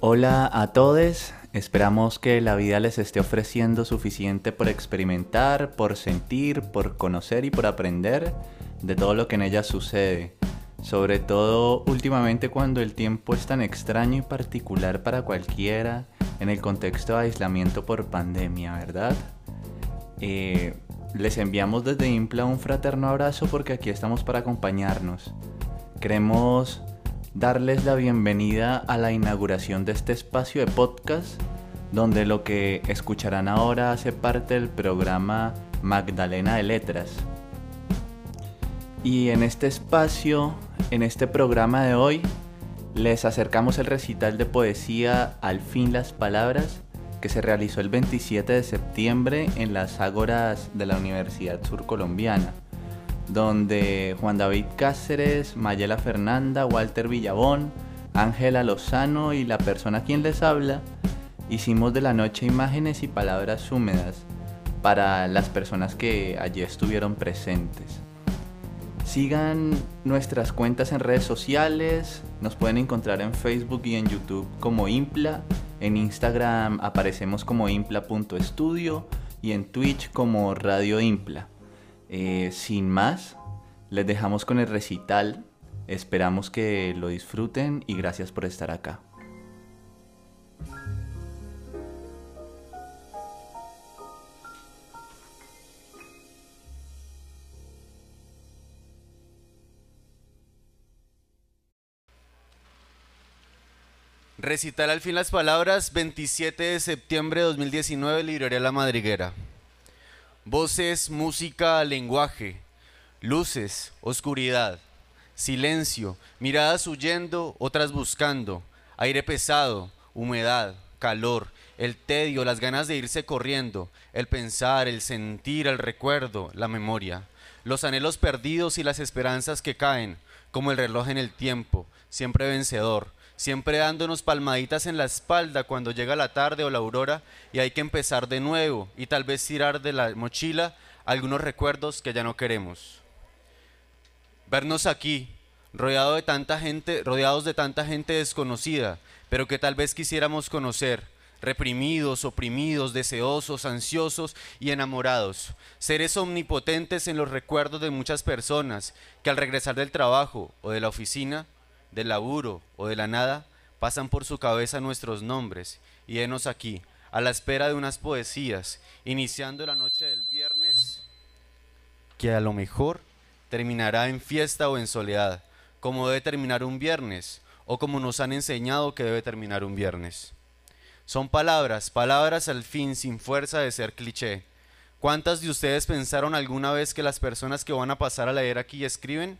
Hola a todos, esperamos que la vida les esté ofreciendo suficiente por experimentar, por sentir, por conocer y por aprender de todo lo que en ella sucede. Sobre todo últimamente cuando el tiempo es tan extraño y particular para cualquiera en el contexto de aislamiento por pandemia, ¿verdad? Eh, les enviamos desde Impla un fraterno abrazo porque aquí estamos para acompañarnos. Queremos darles la bienvenida a la inauguración de este espacio de podcast, donde lo que escucharán ahora hace parte del programa Magdalena de Letras. Y en este espacio, en este programa de hoy, les acercamos el recital de poesía Al fin las palabras, que se realizó el 27 de septiembre en las Ágoras de la Universidad Surcolombiana donde Juan David Cáceres, Mayela Fernanda, Walter Villabón, Ángela Lozano y la persona a quien les habla, hicimos de la noche imágenes y palabras húmedas para las personas que allí estuvieron presentes. Sigan nuestras cuentas en redes sociales, nos pueden encontrar en Facebook y en YouTube como Impla, en Instagram aparecemos como impla.estudio y en Twitch como Radio Impla. Eh, sin más, les dejamos con el recital. Esperamos que lo disfruten y gracias por estar acá. Recital al fin las palabras, 27 de septiembre de 2019, Librería La Madriguera. Voces, música, lenguaje, luces, oscuridad, silencio, miradas huyendo, otras buscando, aire pesado, humedad, calor, el tedio, las ganas de irse corriendo, el pensar, el sentir, el recuerdo, la memoria, los anhelos perdidos y las esperanzas que caen, como el reloj en el tiempo, siempre vencedor, siempre dándonos palmaditas en la espalda cuando llega la tarde o la aurora y hay que empezar de nuevo y tal vez tirar de la mochila algunos recuerdos que ya no queremos. Vernos aquí, rodeado de tanta gente, rodeados de tanta gente desconocida, pero que tal vez quisiéramos conocer, reprimidos, oprimidos, deseosos, ansiosos y enamorados, seres omnipotentes en los recuerdos de muchas personas que al regresar del trabajo o de la oficina del laburo o de la nada, pasan por su cabeza nuestros nombres y enos aquí, a la espera de unas poesías, iniciando la noche del viernes, que a lo mejor terminará en fiesta o en soledad, como debe terminar un viernes, o como nos han enseñado que debe terminar un viernes. Son palabras, palabras al fin sin fuerza de ser cliché. ¿Cuántas de ustedes pensaron alguna vez que las personas que van a pasar a leer aquí escriben?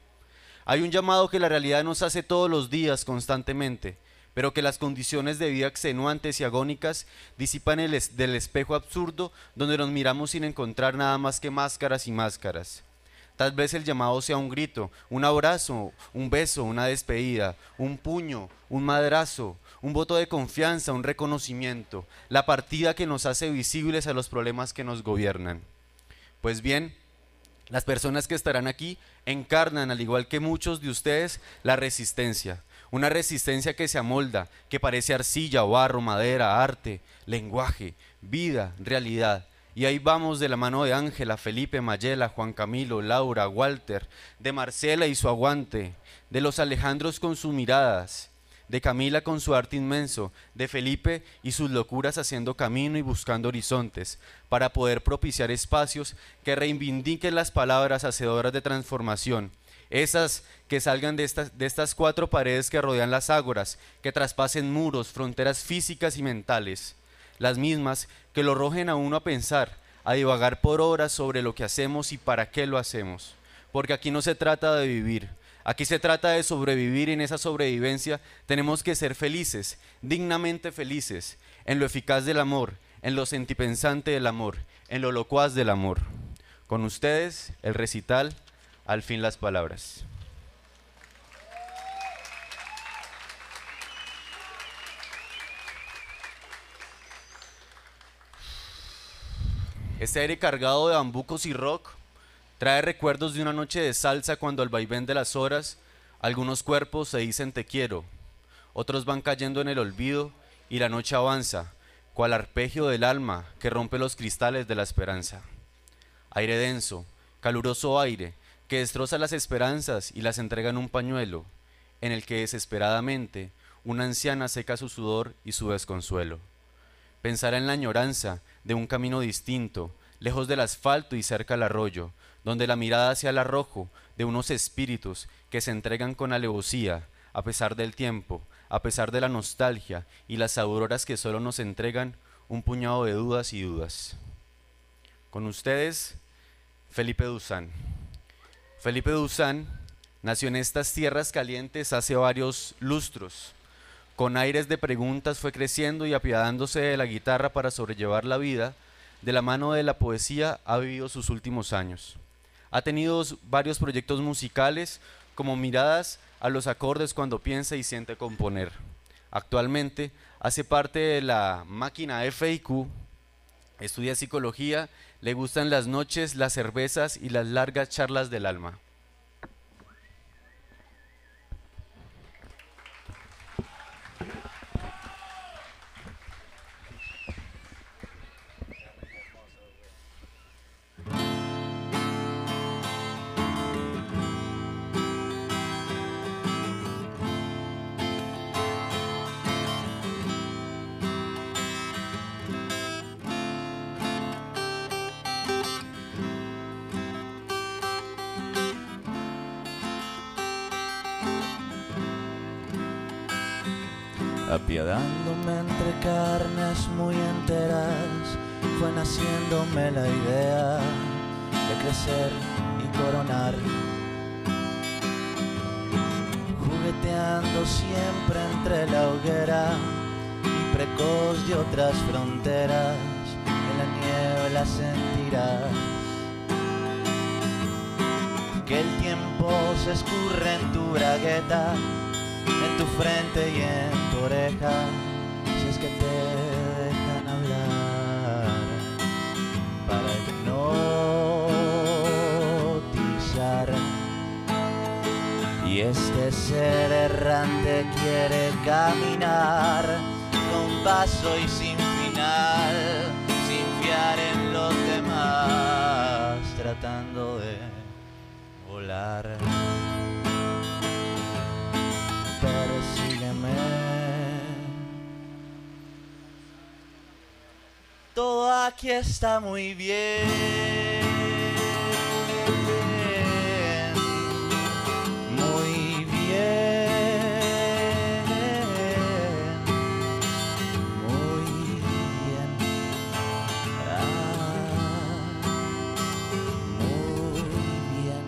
Hay un llamado que la realidad nos hace todos los días constantemente, pero que las condiciones de vida extenuantes y agónicas disipan el del espejo absurdo donde nos miramos sin encontrar nada más que máscaras y máscaras. Tal vez el llamado sea un grito, un abrazo, un beso, una despedida, un puño, un madrazo, un voto de confianza, un reconocimiento, la partida que nos hace visibles a los problemas que nos gobiernan. Pues bien, las personas que estarán aquí encarnan, al igual que muchos de ustedes, la resistencia. Una resistencia que se amolda, que parece arcilla, barro, madera, arte, lenguaje, vida, realidad. Y ahí vamos de la mano de Ángela, Felipe, Mayela, Juan Camilo, Laura, Walter, de Marcela y su aguante, de los Alejandros con sus miradas, de Camila con su arte inmenso, de Felipe y sus locuras haciendo camino y buscando horizontes, para poder propiciar espacios que reivindiquen las palabras hacedoras de transformación, esas que salgan de estas, cuatro paredes que rodean las ágoras, que traspasen muros, fronteras físicas y mentales, las mismas que lo arrojen a uno a pensar, a divagar por horas sobre lo que hacemos y para qué lo hacemos, porque aquí no se trata de vivir, Aquí se trata de sobrevivir y en esa sobrevivencia tenemos que ser felices, dignamente felices, en lo eficaz del amor, en lo sentipensante del amor, en lo locuaz del amor. Con ustedes, el recital, al fin las palabras. Este aire cargado de bambucos y rock Trae recuerdos de una noche de salsa cuando al vaivén de las horas algunos cuerpos se dicen te quiero, otros van cayendo en el olvido y la noche avanza, cual arpegio del alma que rompe los cristales de la esperanza. Aire denso, caluroso aire, que destroza las esperanzas y las entrega en un pañuelo, en el que desesperadamente una anciana seca su sudor y su desconsuelo. Pensará en la añoranza de un camino distinto, lejos del asfalto y cerca al arroyo, donde la mirada hacia el arrojo de unos espíritus que se entregan con alevosía, a pesar del tiempo, a pesar de la nostalgia y las auroras que solo nos entregan un puñado de dudas y dudas. Con ustedes, Felipe Duzán. Felipe Duzán nació en estas tierras calientes hace varios lustros. Con aires de preguntas fue creciendo y apiadándose de la guitarra para sobrellevar la vida, de la mano de la poesía ha vivido sus últimos años. Ha tenido varios proyectos musicales como miradas a los acordes cuando piensa y siente componer. Actualmente hace parte de la máquina FIQ, estudia psicología, le gustan las noches, las cervezas y las largas charlas del alma. Apiadándome entre carnes muy enteras, fue naciéndome la idea de crecer y coronar. Jugueteando siempre entre la hoguera y precoz de otras fronteras, en la niebla sentirás que el tiempo se escurre en tu bragueta en tu frente y en tu oreja, si es que te dejan hablar, para hipnotizar. Y este ser errante quiere caminar con paso y sin aquí está muy bien. Muy bien. Muy bien. Ah, muy bien.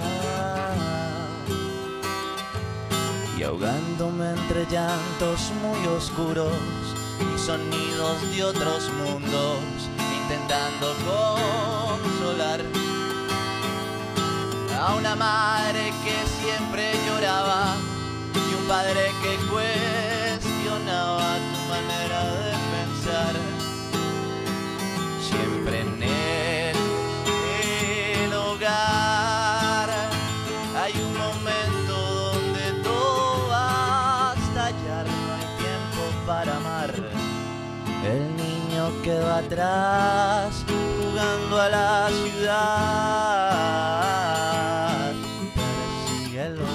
Ah y ahogándome entre llantos muy oscuros sonidos de otros mundos, intentando consolar a una madre que siempre lloraba y un padre que cuestionaba niño que va atrás jugando a la ciudad, persíguelo.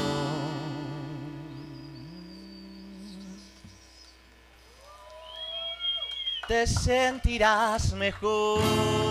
Te sentirás. Mejor.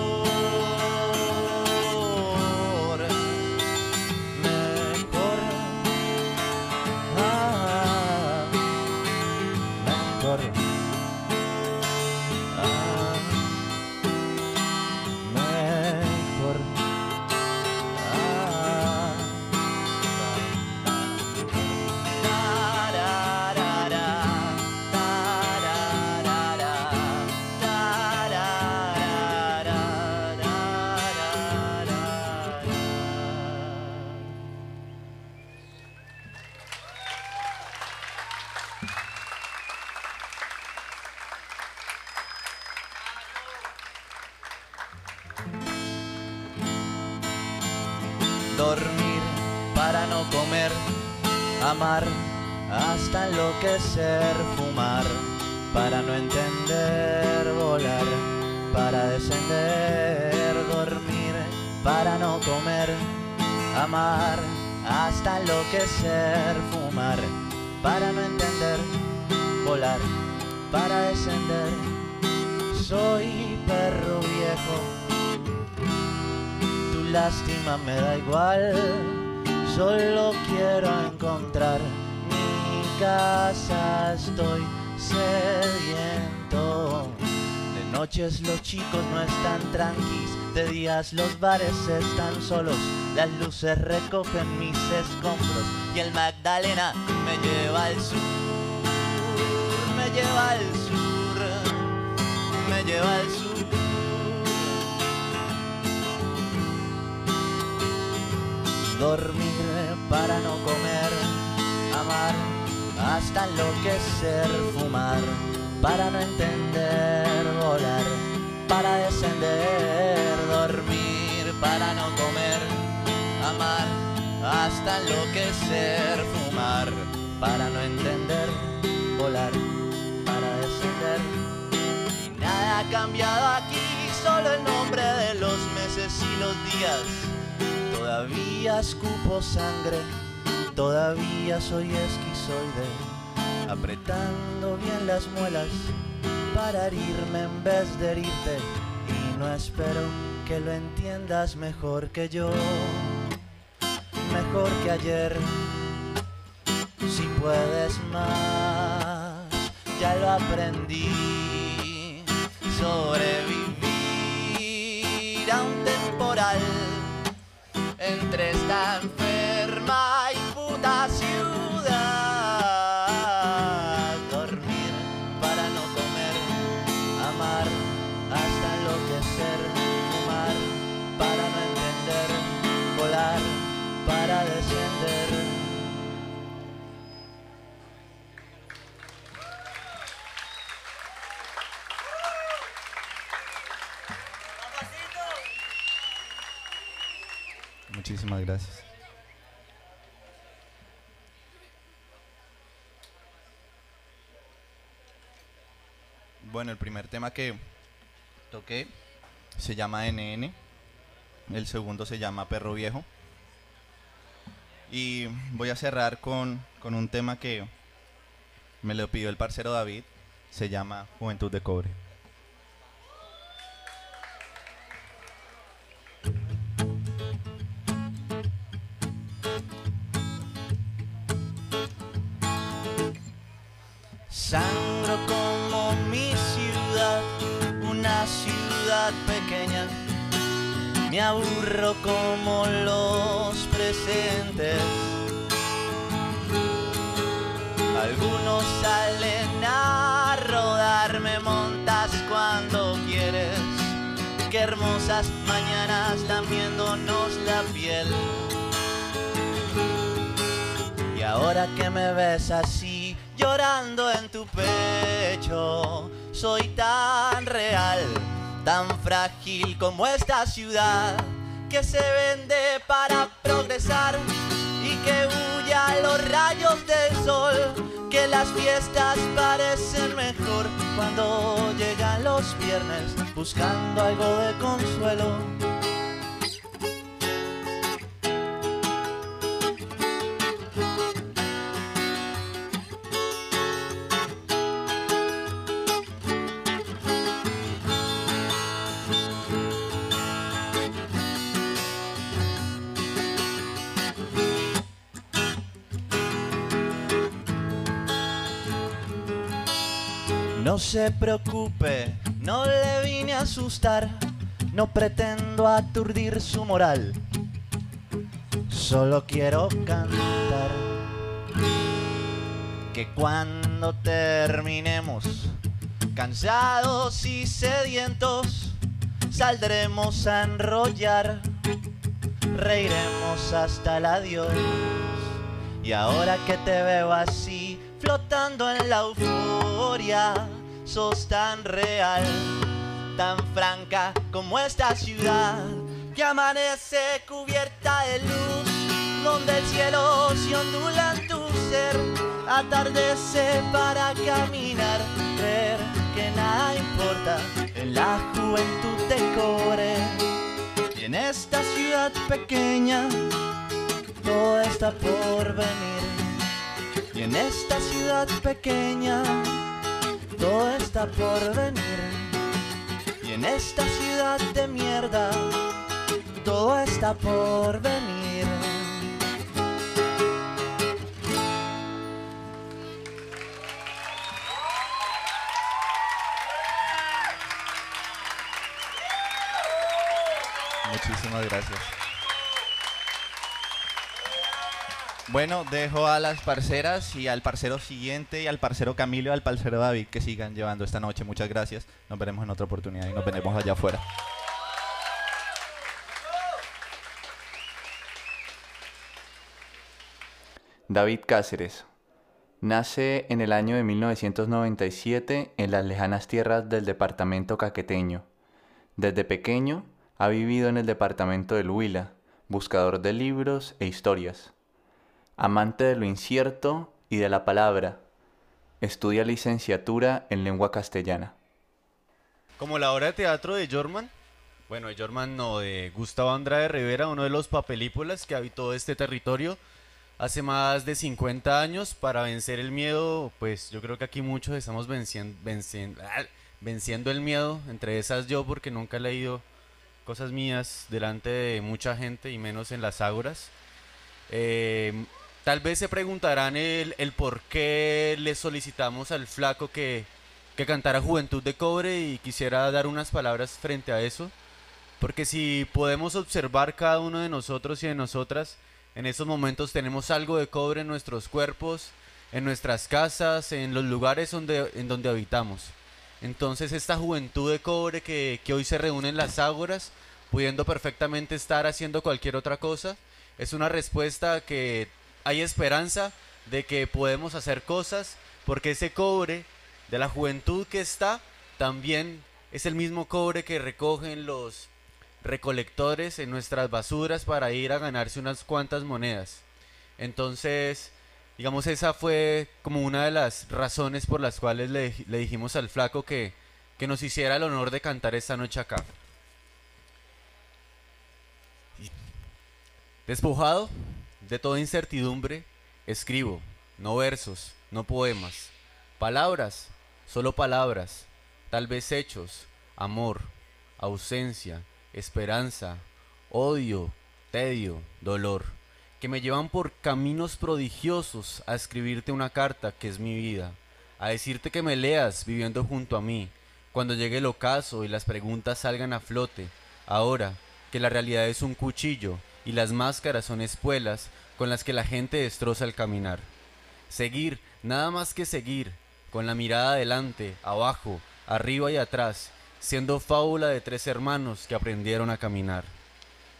Amar hasta enloquecer, fumar, para no entender, volar, para descender, dormir, para no comer, amar, hasta enloquecer, fumar, para no entender, volar, para descender. Soy perro viejo, tu lástima me da igual, solo quiero encontrar mi casa, estoy sediento. De noches los chicos no están tranquis, de días los bares están solos, las luces recogen mis escombros y el Magdalena me lleva al sur, me lleva al sur, me lleva al sur. Dormir para no comer, amar hasta enloquecer, fumar para no entender, volar para descender, dormir para no comer, amar hasta enloquecer, fumar para no entender, volar para descender. Y nada ha cambiado aquí, solo el nombre de los meses y los días. Todavía escupo sangre, todavía soy esquizoide, apretando bien las muelas para herirme en vez de herirte. Y no espero que lo entiendas mejor que yo, mejor que ayer. Si puedes más, ya lo aprendí. Sobrevivir a un temporal entre esta Gracias. Bueno, el primer tema que toqué se llama NN, el segundo se llama Perro Viejo. Y voy a cerrar con, con un tema que me lo pidió el parcero David, se llama Juventud de Cobre. Como los presentes. Algunos salen a rodar, me montas cuando quieres. Qué hermosas mañanas viéndonos la piel. Y ahora que me ves así, llorando en tu pecho, soy tan real, tan frágil como esta ciudad, que se vende para progresar y que huye a los rayos del sol, que las fiestas parecen mejor cuando llegan los viernes buscando algo de consuelo. Se preocupe, no le vine a asustar, no pretendo aturdir su moral, solo quiero cantar. Que cuando terminemos, cansados y sedientos, saldremos a enrollar, reiremos hasta el adiós. Y ahora que te veo así, flotando en la euforia, sos tan real, tan franca como esta ciudad, que amanece cubierta de luz, donde el cielo se ondula tu ser, atardece para caminar, ver que nada importa en la juventud de cobre. Y en esta ciudad pequeña todo está por venir. Y en esta ciudad pequeña todo está por venir. Y en esta ciudad de mierda todo está por venir. Muchísimas gracias. Bueno, dejo a las parceras y al parcero siguiente y al parcero Camilo y al parcero David que sigan llevando esta noche. Muchas gracias. Nos veremos en otra oportunidad y nos veremos allá afuera. David Cáceres. Nace en el año de 1997 en las lejanas tierras del departamento caqueteño. Desde pequeño ha vivido en el departamento del Huila, buscador de libros e historias. Amante de lo incierto y de la palabra, estudia licenciatura en lengua castellana. Como la obra de teatro de Jorman, bueno, de Jorman no, de Gustavo Andrade Rivera, uno de los papelípulas que habitó este territorio hace más de 50 años para vencer el miedo, pues yo creo que aquí muchos estamos venciendo, venciendo, ah, venciendo el miedo, entre esas yo porque nunca he leído cosas mías delante de mucha gente y menos en las ágoras. Eh, tal vez se preguntarán el, el por qué le solicitamos al flaco que, que cantara Juventud de Cobre y quisiera dar unas palabras frente a eso. Porque si podemos observar cada uno de nosotros y de nosotras, en estos momentos tenemos algo de cobre en nuestros cuerpos, en nuestras casas, en los lugares donde, en donde habitamos. Entonces esta juventud de cobre que, que hoy se reúne en las ágoras, pudiendo perfectamente estar haciendo cualquier otra cosa, es una respuesta que hay esperanza de que podemos hacer cosas, porque ese cobre de la juventud que está también es el mismo cobre que recogen los recolectores en nuestras basuras para ir a ganarse unas cuantas monedas. Entonces, digamos, esa fue como una de las razones por las cuales le, le dijimos al flaco que, que nos hiciera el honor de cantar esta noche acá. Despojado de toda incertidumbre, escribo, no versos, no poemas, palabras, solo palabras, tal vez hechos, amor, ausencia, esperanza, odio, tedio, dolor, que me llevan por caminos prodigiosos a escribirte una carta que es mi vida, a decirte que me leas viviendo junto a mí, cuando llegue el ocaso y las preguntas salgan a flote, ahora que la realidad es un cuchillo y las máscaras son espuelas con las que la gente destroza el caminar. Seguir, nada más que seguir, con la mirada adelante, abajo, arriba y atrás, siendo fábula de tres hermanos que aprendieron a caminar.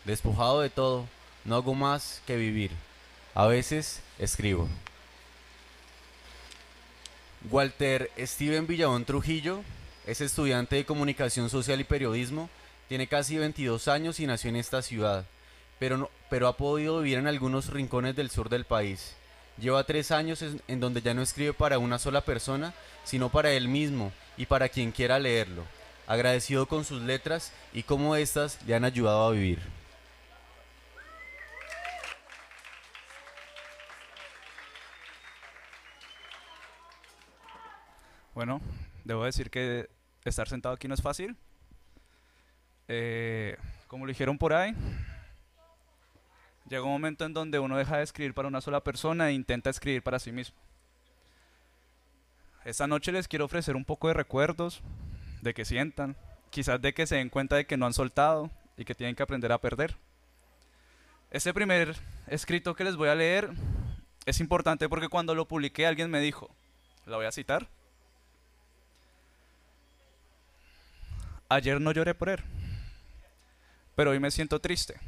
Despojado de todo, no hago más que vivir. A veces escribo. Walter Steven Villabón Trujillo es estudiante de comunicación social y periodismo, tiene casi 22 años y nació en esta ciudad, pero, no- pero ha podido vivir en algunos rincones del sur del país. Lleva tres años en, donde ya no escribe para una sola persona, sino para él mismo y para quien quiera leerlo, agradecido con sus letras y cómo éstas le han ayudado a vivir. Bueno, debo decir que estar sentado aquí no es fácil. Eh, como lo dijeron por ahí, llega un momento en donde uno deja de escribir para una sola persona e intenta escribir para sí mismo. Esta noche les quiero ofrecer un poco de recuerdos, de que sientan, quizás de que se den cuenta de que no han soltado y que tienen que aprender a perder. Este primer escrito que les voy a leer es importante porque cuando lo publiqué alguien me dijo, la voy a citar, Ayer no lloré por él, pero hoy me siento triste.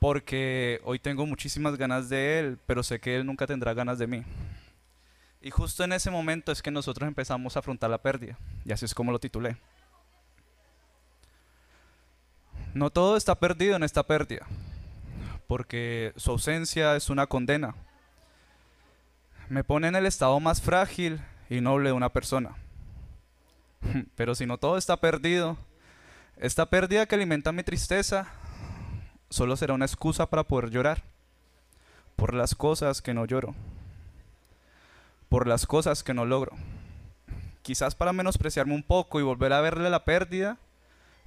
Porque hoy tengo muchísimas ganas de él, pero sé que él nunca tendrá ganas de mí. Y justo en ese momento es que nosotros empezamos a afrontar la pérdida, y así es como lo titulé. No todo está perdido en esta pérdida, porque su ausencia es una condena. me pone en el estado más frágil y noble de una persona. Pero si no todo está perdido, esta pérdida que alimenta mi tristeza solo será una excusa para poder llorar por las cosas que no lloro, por las cosas que no logro. Quizás para menospreciarme un poco y volver a verle la pérdida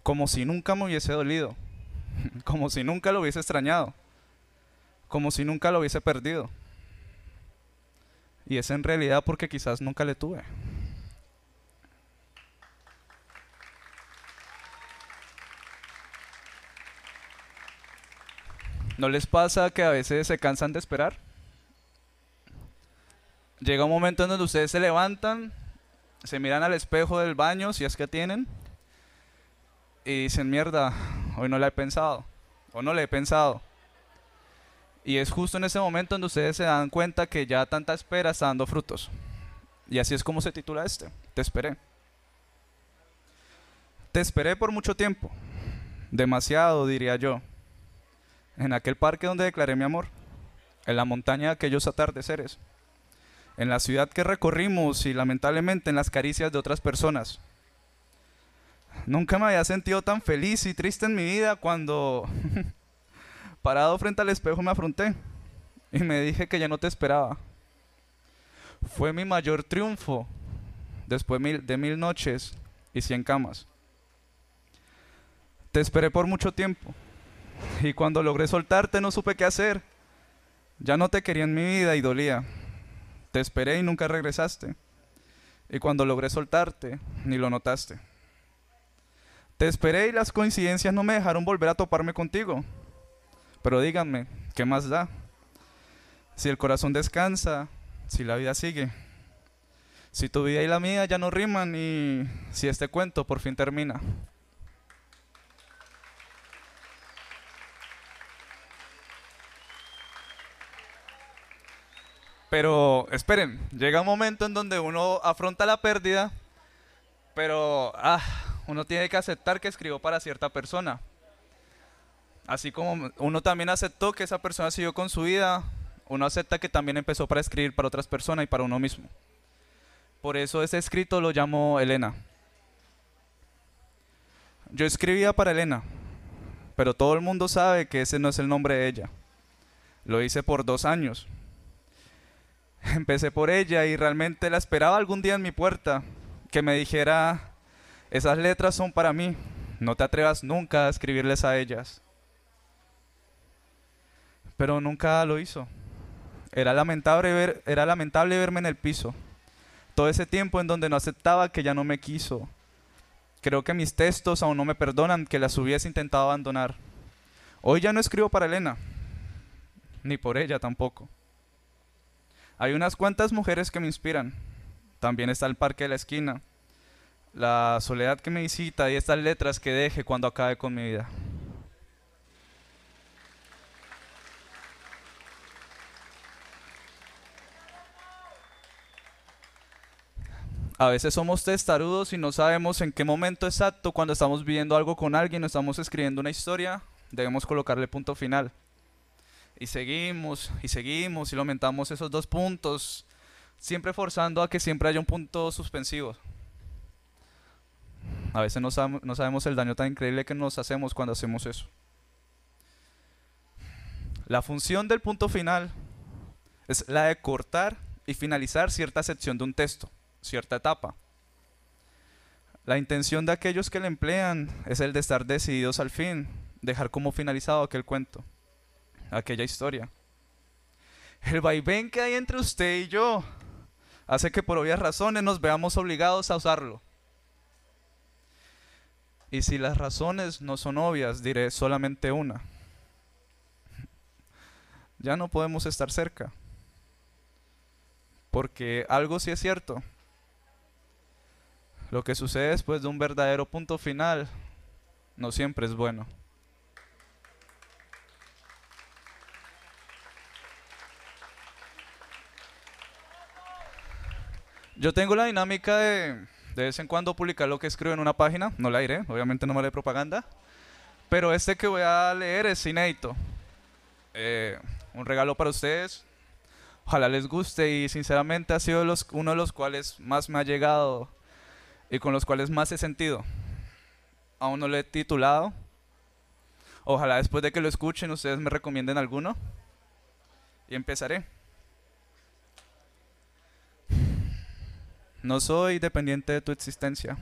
como si nunca me hubiese dolido, como si nunca lo hubiese extrañado, como si nunca lo hubiese perdido. Y es en realidad porque quizás nunca le tuve. ¿No les pasa que a veces se cansan de esperar? Llega un momento en donde ustedes se levantan, se miran al espejo del baño, si es que tienen, y dicen, mierda, hoy no la he pensado, o no le he pensado. Y es justo en ese momento donde ustedes se dan cuenta que ya tanta espera está dando frutos. Y así es como se titula este, Te esperé. Te esperé por mucho tiempo, demasiado diría yo, en aquel parque donde declaré mi amor, en la montaña de aquellos atardeceres, en la ciudad que recorrimos y lamentablemente en las caricias de otras personas. Nunca me había sentido tan feliz y triste en mi vida cuando Parado frente al espejo me afronté y me dije que ya no te esperaba. Fue mi mayor triunfo después de mil noches y cien camas. Te esperé por mucho tiempo y cuando logré soltarte no supe qué hacer. Ya no te quería en mi vida y dolía. Te esperé y nunca regresaste. Y cuando logré soltarte, ni lo notaste. Te esperé y las coincidencias no me dejaron volver a toparme contigo. Pero díganme, ¿qué más da? Si el corazón descansa, si la vida sigue, si tu vida y la mía ya no riman y si este cuento por fin termina. Pero esperen, llega un momento en donde uno afronta la pérdida, pero ah, uno tiene que aceptar que escribió para cierta persona. Así como uno también aceptó que esa persona siguió con su vida, uno acepta que también empezó para escribir para otras personas y para uno mismo. Por eso ese escrito lo llamo Elena. Yo escribía para Elena, pero todo el mundo sabe que ese no es el nombre de ella. Lo hice por dos años. Empecé por ella y realmente la esperaba algún día en mi puerta, que me dijera, esas letras son para mí, no te atrevas nunca a escribirles a ellas pero nunca lo hizo. Era lamentable, ver, era lamentable verme en el piso. Todo ese tiempo en donde no aceptaba que ya no me quiso. Creo que mis textos aún no me perdonan que las hubiese intentado abandonar. Hoy ya no escribo para Elena, ni por ella tampoco. Hay unas cuantas mujeres que me inspiran. También está el parque de la esquina, la soledad que me visita y estas letras que deje cuando acabe con mi vida. A veces somos testarudos y no sabemos en qué momento exacto, cuando estamos viviendo algo con alguien o estamos escribiendo una historia, debemos colocarle punto final. Y seguimos y seguimos y aumentamos esos dos puntos, siempre forzando a que siempre haya un punto suspensivo. A veces no, no sabemos el daño tan increíble que nos hacemos cuando hacemos eso. La función del punto final es la de cortar y finalizar cierta sección de un texto cierta etapa. La intención de aquellos que le emplean es el de estar decididos al fin, dejar como finalizado aquel cuento, aquella historia. El vaivén que hay entre usted y yo hace que por obvias razones nos veamos obligados a usarlo. Y si las razones no son obvias, diré solamente una. Ya no podemos estar cerca. Porque algo sí es cierto. Lo que sucede después de un verdadero punto final no siempre es bueno. Yo tengo la dinámica de de vez en cuando publicar lo que escribo en una página, no la diré, obviamente no me haré propaganda, pero este que voy a leer es inédito. Eh, un regalo para ustedes, Ojalá les guste y sinceramente ha sido uno de los cuales más me ha llegado y con los cuales más he sentido. Aún no lo he titulado. Ojalá después de que lo escuchen ustedes me recomienden alguno. Y empezaré. No soy dependiente de tu existencia.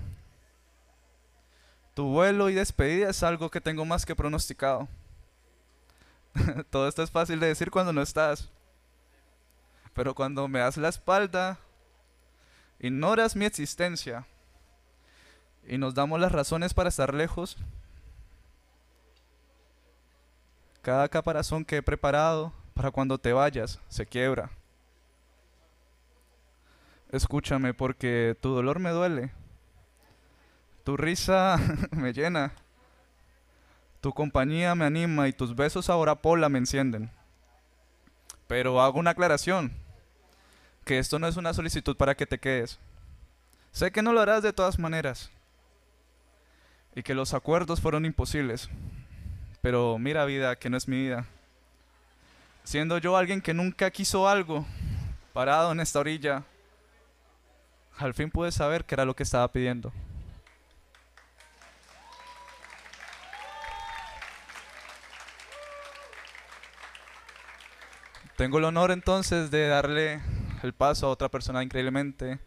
Tu vuelo y despedida es algo que tengo más que pronosticado. Todo esto es fácil de decir cuando no estás. Pero cuando me das la espalda, ignoras mi existencia y nos damos las razones para estar lejos, cada caparazón que he preparado para cuando te vayas se quiebra. Escúchame porque tu dolor me duele. Tu risa me llena. Tu compañía me anima y tus besos ahora pola me encienden. Pero hago una aclaración, que esto no es una solicitud para que te quedes. Sé que no lo harás de todas maneras y que los acuerdos fueron imposibles. Pero mira vida, que no es mi vida. Siendo yo alguien que nunca quiso algo, parado en esta orilla, al fin pude saber qué era lo que estaba pidiendo. Tengo el honor entonces de darle el paso a otra persona increíblemente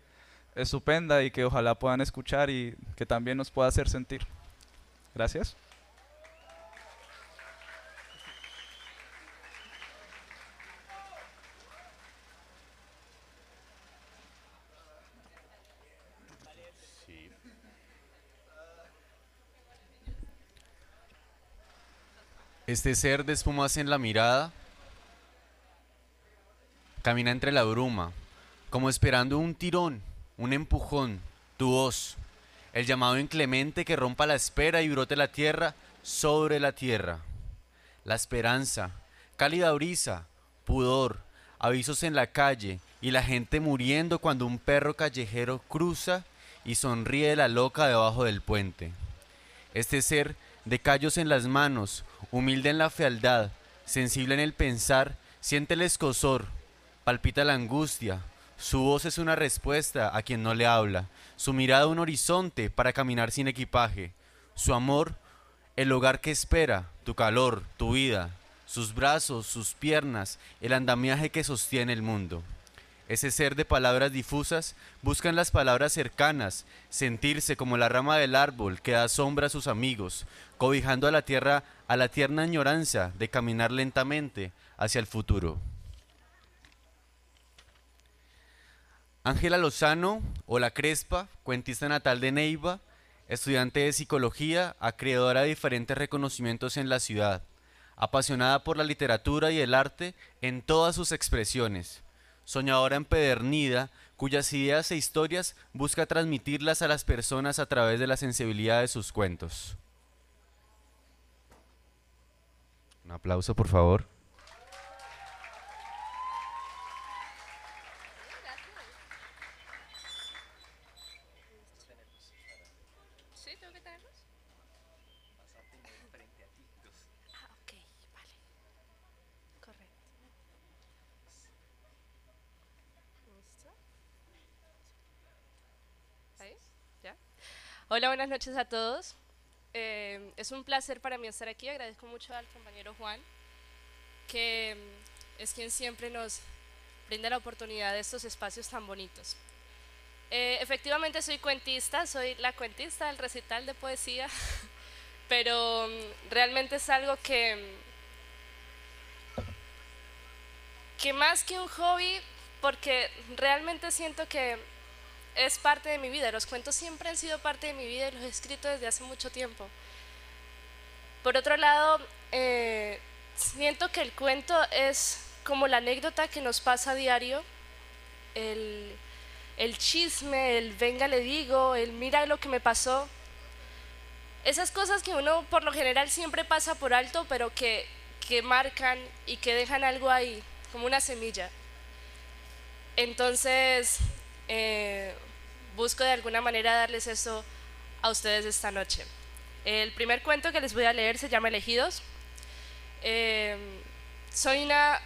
estupenda y que ojalá puedan escuchar y que también nos pueda hacer sentir. Gracias. Este ser de espumas en la mirada camina entre la bruma, como esperando un tirón, un empujón, tu voz, el llamado inclemente que rompa la espera y brote la tierra sobre la tierra. La esperanza, cálida brisa, pudor, avisos en la calle y la gente muriendo cuando un perro callejero cruza y sonríe la loca debajo del puente. Este ser de callos en las manos, humilde en la fealdad, sensible en el pensar, siente el escosor, palpita la angustia. Su voz es una respuesta a quien no le habla, su mirada un horizonte para caminar sin equipaje, su amor el hogar que espera, tu calor, tu vida, sus brazos, sus piernas, el andamiaje que sostiene el mundo. Ese ser de palabras difusas busca en las palabras cercanas sentirse como la rama del árbol que da sombra a sus amigos, cobijando a la tierra a la tierna añoranza de caminar lentamente hacia el futuro. Ángela Lozano, o La Crespa, cuentista natal de Neiva, estudiante de psicología, acreedora de diferentes reconocimientos en la ciudad, apasionada por la literatura y el arte en todas sus expresiones, soñadora empedernida, cuyas ideas e historias busca transmitirlas a las personas a través de la sensibilidad de sus cuentos. Un aplauso, por favor. ¿Sí? ¿Tengo que tenerlos? Ah, ok, vale. Correcto. ¿Listo? ¿Ahí? ¿Ya? Hola, buenas noches a todos. Eh, es un placer para mí estar aquí. Agradezco mucho al compañero Juan, que mm, es quien siempre nos brinda la oportunidad de estos espacios tan bonitos. Eh, efectivamente soy cuentista, soy la cuentista del recital de poesía, pero mm, realmente es algo que, mm, que más que un hobby, porque realmente siento que es parte de mi vida, los cuentos siempre han sido parte de mi vida y los he escrito desde hace mucho tiempo. Por otro lado, eh, siento que el cuento es como la anécdota que nos pasa a diario, el el chisme, el venga le digo, el mira lo que me pasó. Esas cosas que uno por lo general siempre pasa por alto, pero que, que marcan y que dejan algo ahí, como una semilla. Entonces, eh, busco de alguna manera darles eso a ustedes esta noche. El primer cuento que les voy a leer se llama Elegidos. Eh, soy una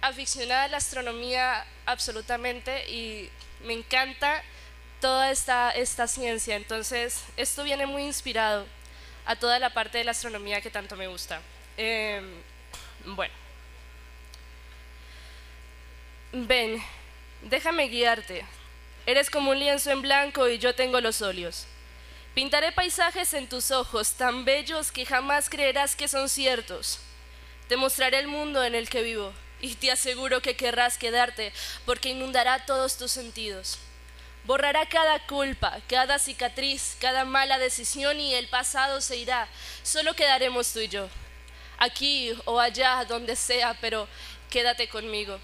aficionada a la astronomía absolutamente y me encanta toda esta, esta ciencia. Entonces, esto viene muy inspirado a toda la parte de la astronomía que tanto me gusta. Em, bueno. Ven, déjame guiarte. Eres como un lienzo en blanco y yo tengo los óleos. Pintaré paisajes en tus ojos tan bellos que jamás creerás que son ciertos. Te mostraré el mundo en el que vivo y te aseguro que querrás quedarte porque inundará todos tus sentidos. Borrará cada culpa, cada cicatriz, cada mala decisión y el pasado se irá. Solo quedaremos tú y yo, aquí o allá, donde sea, pero quédate conmigo.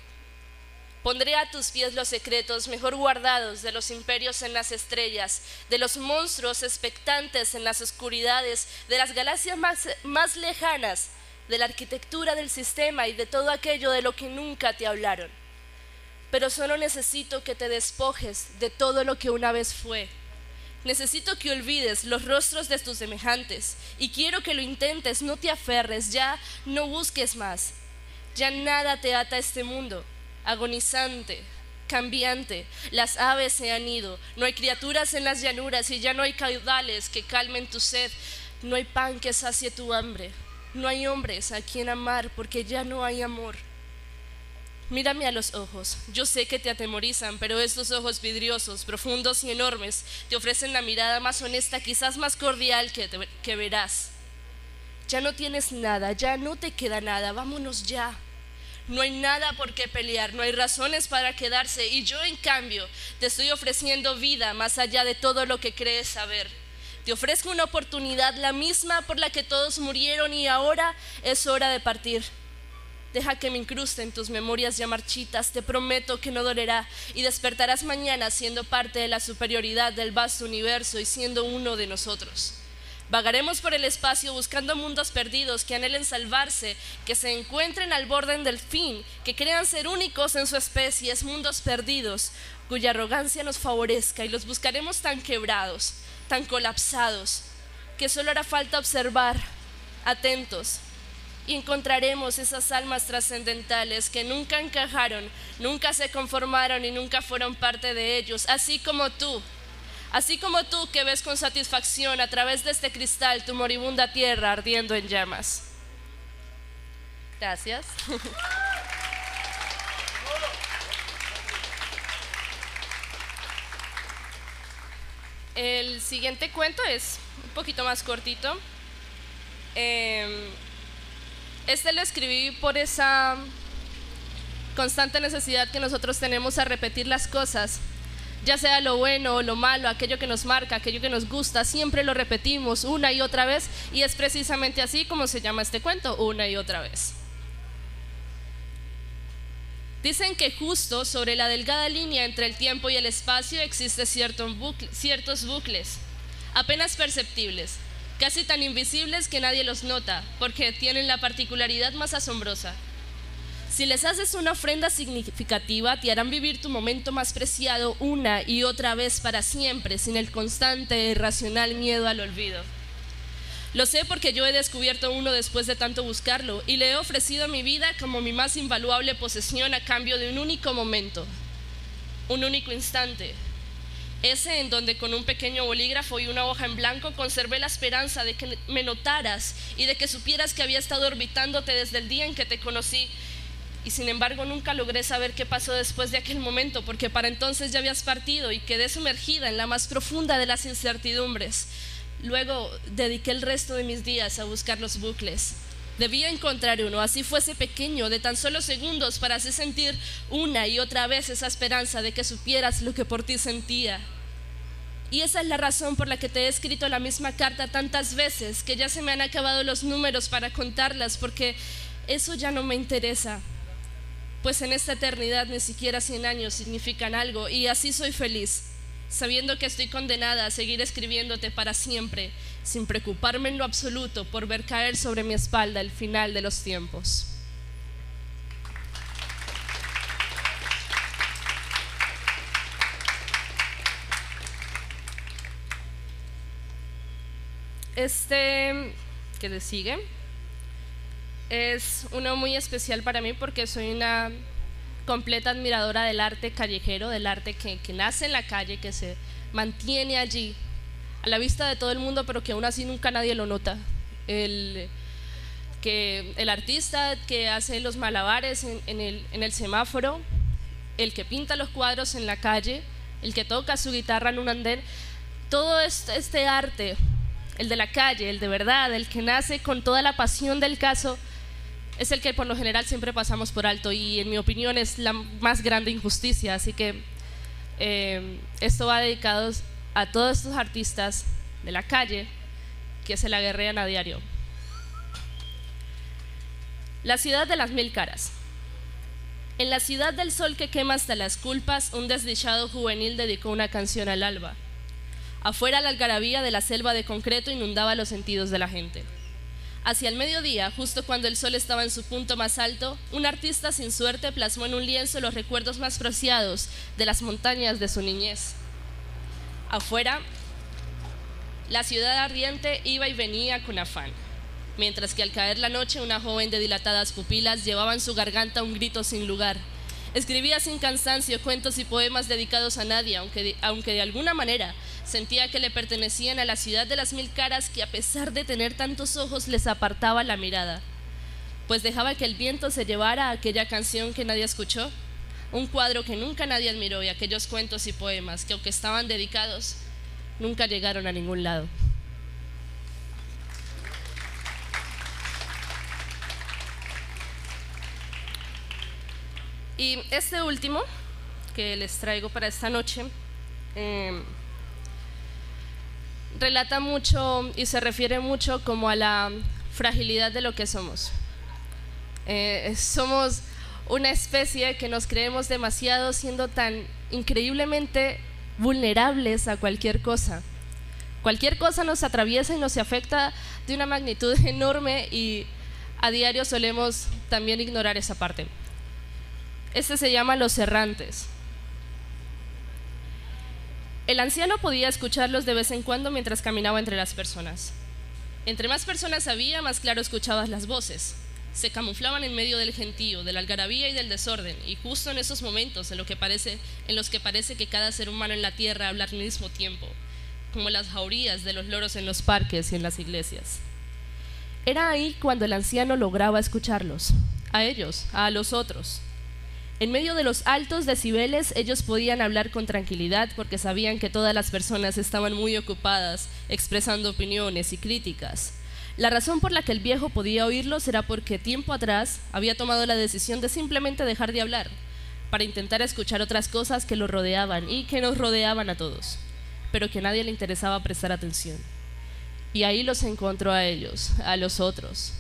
Pondré a tus pies los secretos mejor guardados de los imperios en las estrellas, de los monstruos expectantes en las oscuridades, de las galaxias más, más lejanas, de la arquitectura del sistema y de todo aquello de lo que nunca te hablaron pero solo necesito que te despojes de todo lo que una vez fue. Necesito que olvides los rostros de tus semejantes y quiero que lo intentes, no te aferres, ya no busques más. Ya nada te ata a este mundo, agonizante, cambiante. Las aves se han ido, no hay criaturas en las llanuras y ya no hay caudales que calmen tu sed, no hay pan que sacie tu hambre, no hay hombres a quien amar porque ya no hay amor. Mírame a los ojos. Yo sé que te atemorizan, pero estos ojos vidriosos, profundos y enormes, te ofrecen la mirada más honesta, quizás más cordial que, que verás. Ya no tienes nada, ya no te queda nada, vámonos ya. No hay nada por qué pelear, no hay razones para quedarse y yo en cambio te estoy ofreciendo vida más allá de todo lo que crees saber. Te ofrezco una oportunidad, la misma por la que todos murieron y ahora es hora de partir. Deja que me incruste en tus memorias ya marchitas, te prometo que no dolerá y despertarás mañana siendo parte de la superioridad del vasto universo y siendo uno de nosotros. Vagaremos por el espacio buscando mundos perdidos que anhelen salvarse, que se encuentren al borde del fin, que crean ser únicos en su especie, es mundos perdidos, cuya arrogancia nos favorezca y los buscaremos tan quebrados, tan colapsados, que solo hará falta observar, atentos, y encontraremos esas almas trascendentales que nunca encajaron, nunca se conformaron y nunca fueron parte de ellos, así como tú, así como tú que ves con satisfacción a través de este cristal tu moribunda tierra ardiendo en llamas. Gracias. El siguiente cuento es un poquito más cortito. Eh, este lo escribí por esa constante necesidad que nosotros tenemos a repetir las cosas, ya sea lo bueno o lo malo, aquello que nos marca, aquello que nos gusta, siempre lo repetimos una y otra vez y es precisamente así como se llama este cuento, una y otra vez. Dicen que justo sobre la delgada línea entre el tiempo y el espacio existen ciertos bucles, apenas perceptibles, casi tan invisibles que nadie los nota, porque tienen la particularidad más asombrosa. Si les haces una ofrenda significativa, te harán vivir tu momento más preciado una y otra vez para siempre, sin el constante e irracional miedo al olvido. Lo sé porque yo he descubierto uno después de tanto buscarlo y le he ofrecido mi vida como mi más invaluable posesión a cambio de un único momento, un único instante, ese en donde con un pequeño bolígrafo y una hoja en blanco conservé la esperanza de que me notaras y de que supieras que había estado orbitándote desde el día en que te conocí. Y sin embargo nunca logré saber qué pasó después de aquel momento, porque para entonces ya habías partido y quedé sumergida en la más profunda de las incertidumbres. Luego dediqué el resto de mis días a buscar los bucles. Debía encontrar uno, así fuese pequeño, de tan solo segundos, para así sentir una y otra vez esa esperanza de que supieras lo que por ti sentía. Y esa es la razón por la que te he escrito la misma carta tantas veces, que ya se me han acabado los números para contarlas, porque eso ya no me interesa. Pues en esta eternidad ni siquiera 100 años significan algo, y así soy feliz sabiendo que estoy condenada a seguir escribiéndote para siempre, sin preocuparme en lo absoluto por ver caer sobre mi espalda el final de los tiempos. Este, que le sigue, es uno muy especial para mí porque soy una completa admiradora del arte callejero, del arte que, que nace en la calle, que se mantiene allí, a la vista de todo el mundo, pero que aún así nunca nadie lo nota. El, que el artista que hace los malabares en, el, en el semáforo, el que pinta los cuadros en la calle, el que toca su guitarra en un andén, todo este, este arte, el de la calle, el de verdad, el que nace con toda la pasión del caso, es el que por lo general siempre pasamos por alto y en mi opinión es la más grande injusticia. Así que eh, esto va dedicado a todos estos artistas de la calle que se la guerrean a diario. La ciudad de las mil caras. En la ciudad del sol que quema hasta las culpas, un desdichado juvenil dedicó una canción al alba. Afuera la algarabía de la selva de concreto inundaba los sentidos de la gente. Hacia el mediodía, justo cuando el sol estaba en su punto más alto, un artista sin suerte plasmó en un lienzo los recuerdos más preciados de las montañas de su niñez. Afuera, la ciudad ardiente iba y venía con afán mientras que al caer la noche una joven de dilatadas pupilas llevaba en su garganta un grito sin lugar. Escribía sin cansancio cuentos y poemas dedicados a nadie, aunque aunque de alguna manera sentía que le pertenecían a la ciudad de las mil caras que a pesar de tener tantos ojos les apartaba la mirada, pues dejaba que el viento se llevara a aquella canción que nadie escuchó, un cuadro que nunca nadie admiró y aquellos cuentos y poemas que aunque estaban dedicados, nunca llegaron a ningún lado. Y este último que les traigo para esta noche em, relata mucho y se refiere mucho como a la fragilidad de lo que somos. Eh, somos una especie que nos creemos demasiado siendo tan increíblemente vulnerables a cualquier cosa. Cualquier cosa nos atraviesa y nos afecta de una magnitud enorme y a diario solemos también ignorar esa parte. Este se llama Los Errantes. El anciano podía escucharlos de vez en cuando mientras caminaba entre las personas. Entre más personas había, más claro escuchabas las voces. Se camuflaban en medio del gentío, de la algarabía y del desorden, y justo en esos momentos en, en los que parece que cada ser humano en la tierra habla al mismo tiempo, como las jaurías de los loros en los parques y en las iglesias. Era ahí cuando el anciano lograba escucharlos, a ellos, a los otros, en medio de los altos decibeles ellos podían hablar con tranquilidad porque sabían que todas las personas estaban muy ocupadas expresando opiniones y críticas. La razón por la que el viejo podía oírlos era porque tiempo atrás había tomado la decisión de simplemente dejar de hablar para intentar escuchar otras cosas que lo rodeaban y que nos rodeaban a todos, pero que a nadie le interesaba prestar atención. Y ahí los encontró a ellos, a los otros,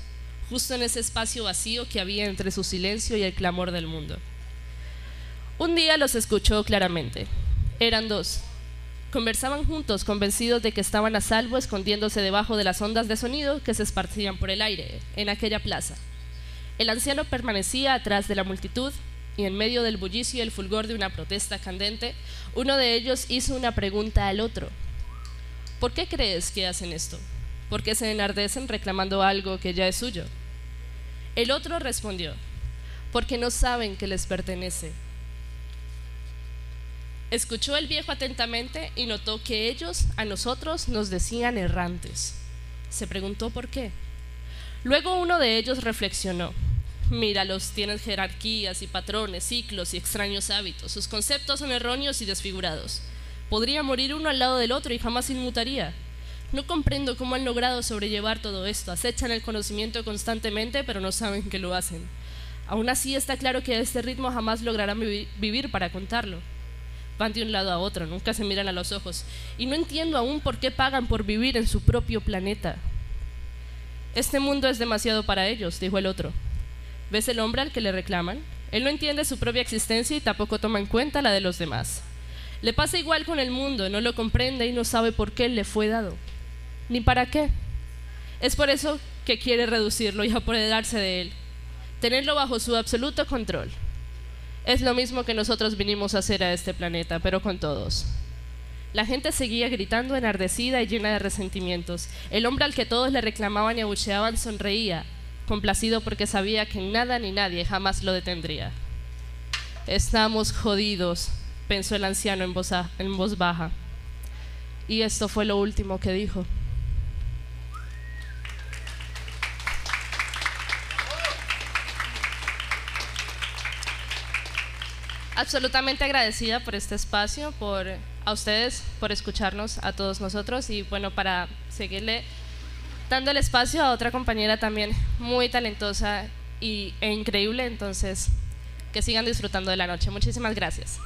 justo en ese espacio vacío que había entre su silencio y el clamor del mundo. Un día los escuchó claramente. Eran dos. Conversaban juntos, convencidos de que estaban a salvo, escondiéndose debajo de las ondas de sonido que se esparcían por el aire, en aquella plaza. El anciano permanecía atrás de la multitud y en medio del bullicio y el fulgor de una protesta candente, uno de ellos hizo una pregunta al otro. ¿Por qué crees que hacen esto? ¿Por qué se enardecen reclamando algo que ya es suyo? El otro respondió, porque no saben que les pertenece Escuchó el viejo atentamente y notó que ellos a nosotros nos decían errantes. Se preguntó por qué. Luego uno de ellos reflexionó. Míralos, tienen jerarquías y patrones, ciclos y extraños hábitos. Sus conceptos son erróneos y desfigurados. Podría morir uno al lado del otro y jamás inmutaría. No comprendo cómo han logrado sobrellevar todo esto. Acechan el conocimiento constantemente, pero no saben que lo hacen. Aún así está claro que a este ritmo jamás lograrán vivir para contarlo van de un lado a otro, nunca se miran a los ojos. Y no entiendo aún por qué pagan por vivir en su propio planeta. Este mundo es demasiado para ellos, dijo el otro. ¿Ves el hombre al que le reclaman? Él no entiende su propia existencia y tampoco toma en cuenta la de los demás. Le pasa igual con el mundo, no lo comprende y no sabe por qué le fue dado, ni para qué. Es por eso que quiere reducirlo y apoderarse de él, tenerlo bajo su absoluto control. Es lo mismo que nosotros vinimos a hacer a este planeta, pero con todos. La gente seguía gritando enardecida y llena de resentimientos. El hombre al que todos le reclamaban y abucheaban sonreía, complacido porque sabía que nada ni nadie jamás lo detendría. Estamos jodidos, pensó el anciano en voz, en voz baja. Y esto fue lo último que dijo. Absolutamente agradecida por este espacio, por a ustedes, por escucharnos a todos nosotros y bueno, para seguirle dando el espacio a otra compañera también muy talentosa y, e increíble, entonces que sigan disfrutando de la noche. Muchísimas gracias.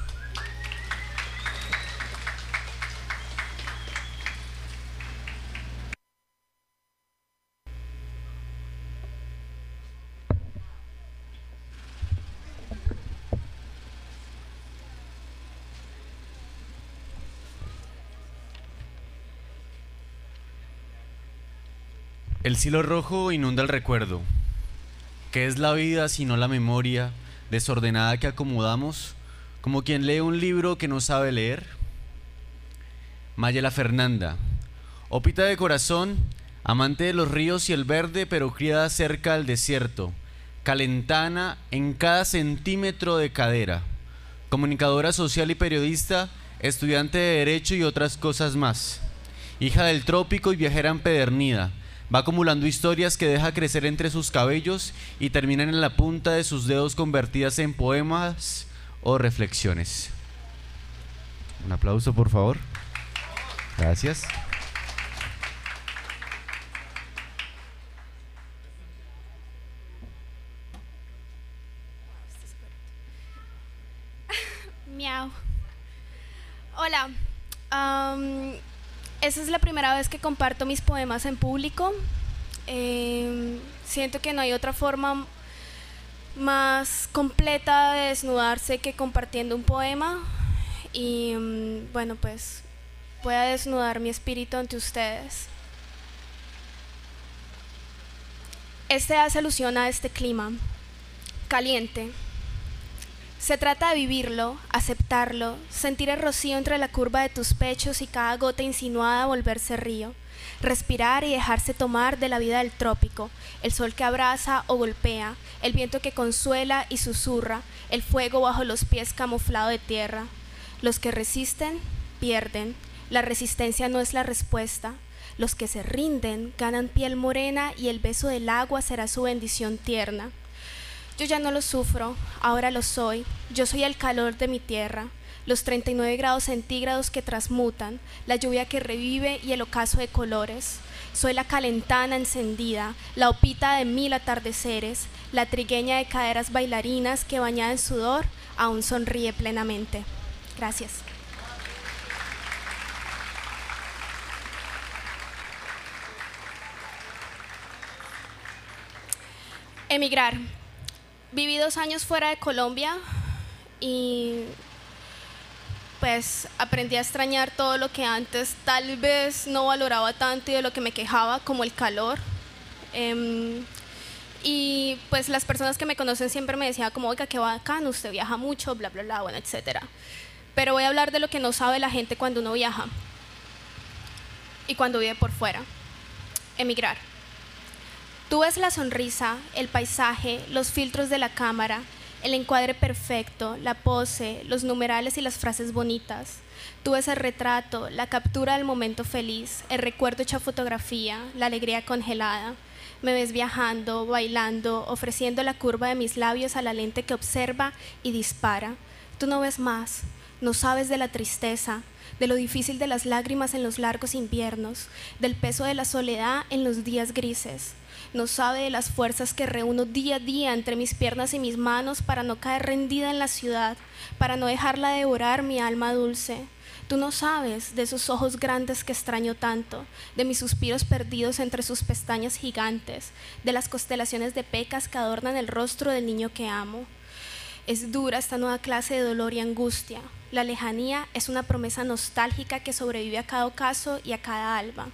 El cielo rojo inunda el recuerdo. ¿Qué es la vida sino la memoria desordenada que acomodamos, como quien lee un libro que no sabe leer? Mayela Fernanda, ópita de corazón, amante de los ríos y el verde, pero criada cerca al desierto, calentana en cada centímetro de cadera, comunicadora social y periodista, estudiante de Derecho y otras cosas más, hija del trópico y viajera empedernida Va acumulando historias que deja crecer entre sus cabellos y terminan en la punta de sus dedos convertidas en poemas o reflexiones. Un aplauso, por favor. Gracias. Miau. Hola. Esa es la primera vez que comparto mis poemas en público. Em, siento que no hay otra forma más completa de desnudarse que compartiendo un poema. Y em, bueno, pues voy a desnudar mi espíritu ante ustedes. Este hace alusión a este clima caliente, se trata de vivirlo, aceptarlo, sentir el rocío entre la curva de tus pechos y cada gota insinuada volverse río, respirar y dejarse tomar de la vida del trópico, el sol que abraza o golpea, el viento que consuela y susurra, el fuego bajo los pies camuflado de tierra. Los que resisten, pierden. La resistencia no es la respuesta. Los que se rinden ganan piel morena y el beso del agua será su bendición tierna. Yo ya no lo sufro, ahora lo soy. Yo soy el calor de mi tierra, los 39 grados centígrados que transmutan, la lluvia que revive y el ocaso de colores. Soy la calentana encendida, la opita de mil atardeceres, la trigueña de caderas bailarinas que bañada en sudor aún sonríe plenamente. Gracias. Emigrar viví dos años fuera de Colombia y pues aprendí a extrañar todo lo que antes tal vez no valoraba tanto y de lo que me quejaba, como el calor. Em, y pues las personas que me conocen siempre me decían como, oiga, qué bacán, usted viaja mucho, bla, bla, bla, bueno, etc. Pero voy a hablar de lo que no sabe la gente cuando uno viaja y cuando vive por fuera. Emigrar. Tú ves la sonrisa, el paisaje, los filtros de la cámara, el encuadre perfecto, la pose, los numerales y las frases bonitas. Tú ves el retrato, la captura del momento feliz, el recuerdo hecha fotografía, la alegría congelada. Me ves viajando, bailando, ofreciendo la curva de mis labios a la lente que observa y dispara. Tú no ves más, no sabes de la tristeza, de lo difícil de las lágrimas en los largos inviernos, del peso de la soledad en los días grises no sabe de las fuerzas que reúno día a día entre mis piernas y mis manos para no caer rendida en la ciudad, para no dejarla devorar mi alma dulce. Tú no sabes de esos ojos grandes que extraño tanto, de mis suspiros perdidos entre sus pestañas gigantes, de las constelaciones de pecas que adornan el rostro del niño que amo. Es dura esta nueva clase de dolor y angustia. La lejanía es una promesa nostálgica que sobrevive a cada ocaso y a cada alba.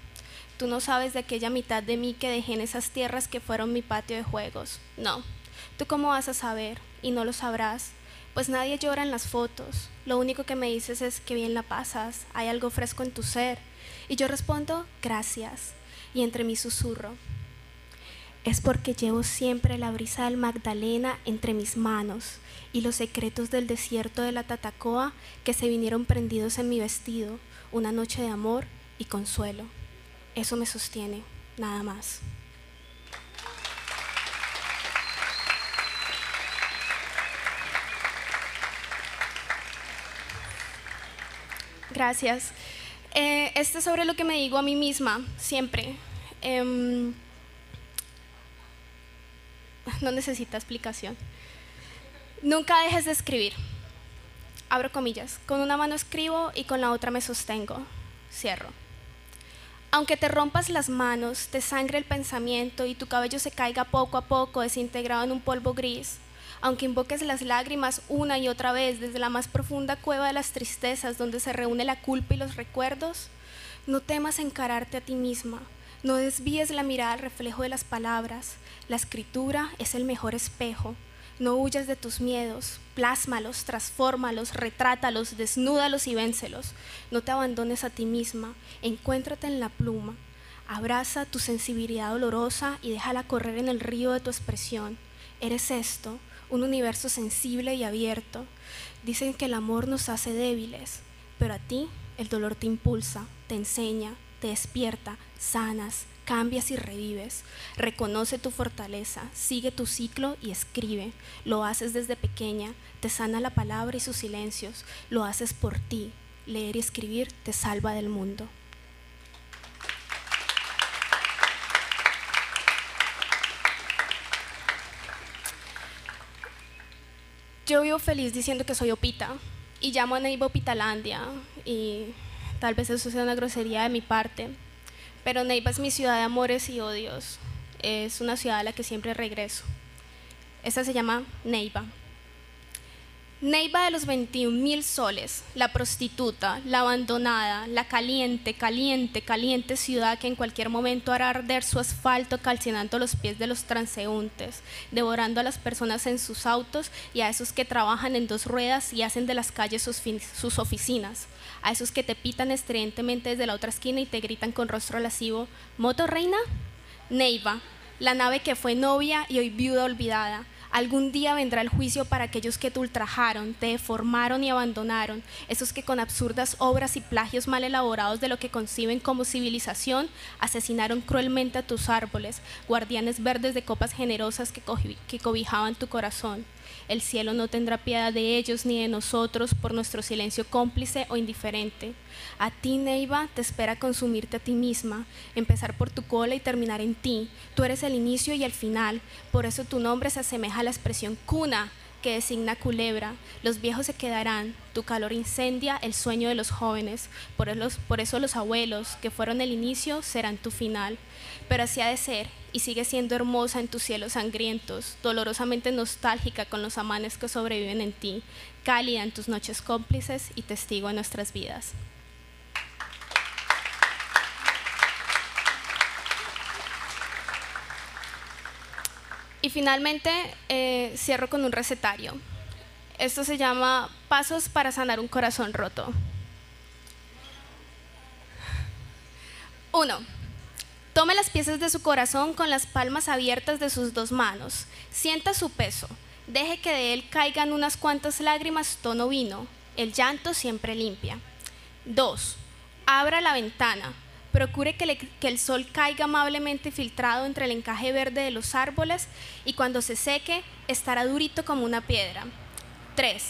Tú no sabes de aquella mitad de mí que dejé en esas tierras que fueron mi patio de juegos. No. ¿Tú cómo vas a saber? Y no lo sabrás. Pues nadie llora en las fotos. Lo único que me dices es que bien la pasas. Hay algo fresco en tu ser. Y yo respondo, gracias. Y entre mí susurro. es porque llevo siempre la brisa del Magdalena entre mis manos y los secretos del desierto de la Tatacoa que se vinieron prendidos en mi vestido, una noche de amor y consuelo. Eso me sostiene, nada más. Gracias. Eh, este es sobre lo que me digo a mí misma, siempre. Em, no necesita explicación. Nunca dejes de escribir. Abro comillas. Con una mano escribo y con la otra me sostengo. Cierro. Aunque te rompas las manos, te sangre el pensamiento y tu cabello se caiga poco a poco desintegrado en un polvo gris, aunque invoques las lágrimas una y otra vez desde la más profunda cueva de las tristezas donde se reúne la culpa y los recuerdos, no temas encararte a ti misma, no desvíes la mirada al reflejo de las palabras, la escritura es el mejor espejo, no huyas de tus miedos, plásmalos, transfórmalos, retrátalos, desnúdalos y véncelos. No te abandones a ti misma, encuéntrate en la pluma. Abraza tu sensibilidad dolorosa y déjala correr en el río de tu expresión. Eres esto, un universo sensible y abierto. Dicen que el amor nos hace débiles, pero a ti el dolor te impulsa, te enseña, te despierta, sanas, cambias y revives. Reconoce tu fortaleza, sigue tu ciclo y escribe. Lo haces desde pequeña, te sana la palabra y sus silencios. Lo haces por ti. Leer y escribir te salva del mundo. Yo vivo feliz diciendo que soy Opita y llamo a Neiva Opitalandia y tal vez eso sea una grosería de mi parte, pero Neiva es mi ciudad de amores y odios. Es una ciudad a la que siempre regreso. Esta se llama Neiva. Neiva de los 21 mil soles, la prostituta, la abandonada, la caliente, caliente, caliente ciudad que en cualquier momento hará arder su asfalto calcinando los pies de los transeúntes, devorando a las personas en sus autos y a esos que trabajan en dos ruedas y hacen de las calles sus, oficinas, a esos que te pitan estridentemente desde la otra esquina y te gritan con rostro lascivo, ¿Moto reina? Neiva, la nave que fue novia y hoy viuda olvidada Algún día vendrá el juicio para aquellos que te ultrajaron, te deformaron y abandonaron, esos que con absurdas obras y plagios mal elaborados de lo que conciben como civilización, asesinaron cruelmente a tus árboles, guardianes verdes de copas generosas que, que cobijaban tu corazón. El cielo no tendrá piedad de ellos ni de nosotros por nuestro silencio cómplice o indiferente. A ti, Neiva, te espera consumirte a ti misma, empezar por tu cola y terminar en ti. Tú eres el inicio y el final, por eso tu nombre se asemeja a la expresión cuna que designa culebra. Los viejos se quedarán, tu calor incendia el sueño de los jóvenes, por, por eso los abuelos, que fueron el inicio, serán tu final. Pero así ha de ser, y sigue siendo hermosa en tus cielos sangrientos, dolorosamente nostálgica con los amanes que sobreviven en ti, cálida en tus noches cómplices y testigo de nuestras vidas. Y finalmente eh, cierro con un recetario. Esto se llama Pasos para sanar un corazón roto. Uno, Tome las piezas de su corazón con las palmas abiertas de sus dos manos. Sienta su peso. Deje que de él caigan unas cuantas lágrimas tono vino. El llanto siempre limpia. 2. Abra la ventana. Procure que, el sol caiga amablemente filtrado entre el encaje verde de los árboles y cuando se seque estará durito como una piedra. 3.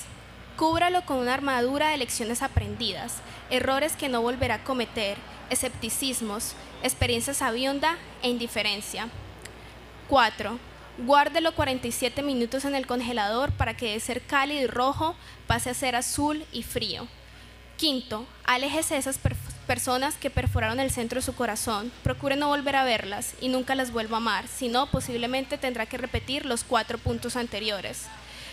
Cúbralo con una armadura de lecciones aprendidas, errores que no volverá a cometer, escepticismos, experiencia sabionda e indiferencia. 4. Guárdelo 47 minutos en el congelador para que de ser cálido y rojo pase a ser azul y frío. Quinto, aléjese de esas personas que perforaron el centro de su corazón. Procure no volver a verlas y nunca las vuelva a amar, si no, posiblemente tendrá que repetir los cuatro puntos anteriores.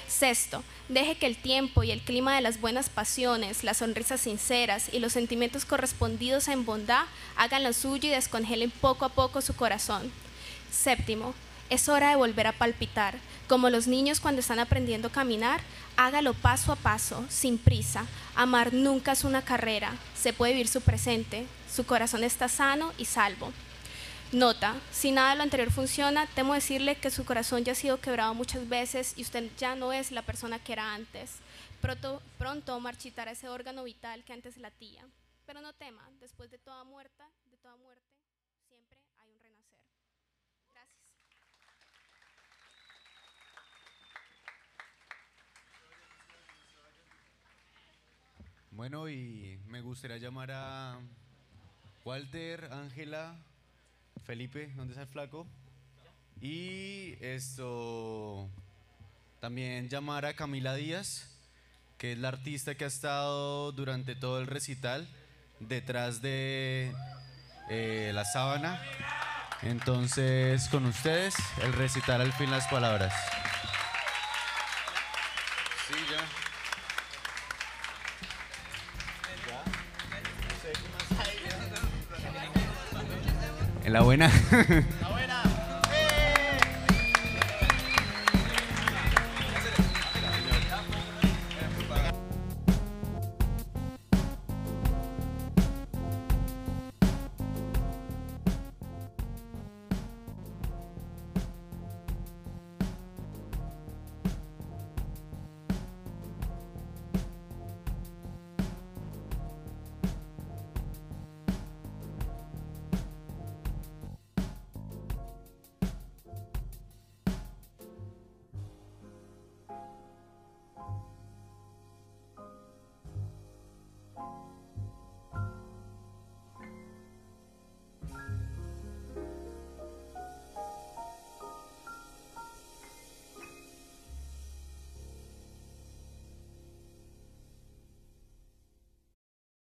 Sexto, deje que el tiempo y el clima de las buenas pasiones, las sonrisas sinceras y los sentimientos correspondidos en bondad hagan lo suyo y descongelen poco a poco su corazón. Séptimo, es hora de volver a palpitar. Como los niños cuando están aprendiendo a caminar, hágalo paso a paso, sin prisa. Amar nunca es una carrera, se puede vivir su presente. Su corazón está sano y salvo. Nota, si nada de lo anterior funciona, temo decirle que su corazón ya ha sido quebrado muchas veces y usted ya no es la persona que era antes. Pronto, pronto marchitará ese órgano vital que antes latía. Pero no tema, después de toda muerte, de toda muerte, siempre hay un renacer. Gracias. Bueno, y me gustaría llamar a Walter, Ángela, Felipe, ¿dónde está el flaco? Y esto, también llamar a Camila Díaz, que es la artista que ha estado durante todo el recital detrás de eh, la sábana. Entonces, con ustedes, el recital al fin las palabras. En la buena.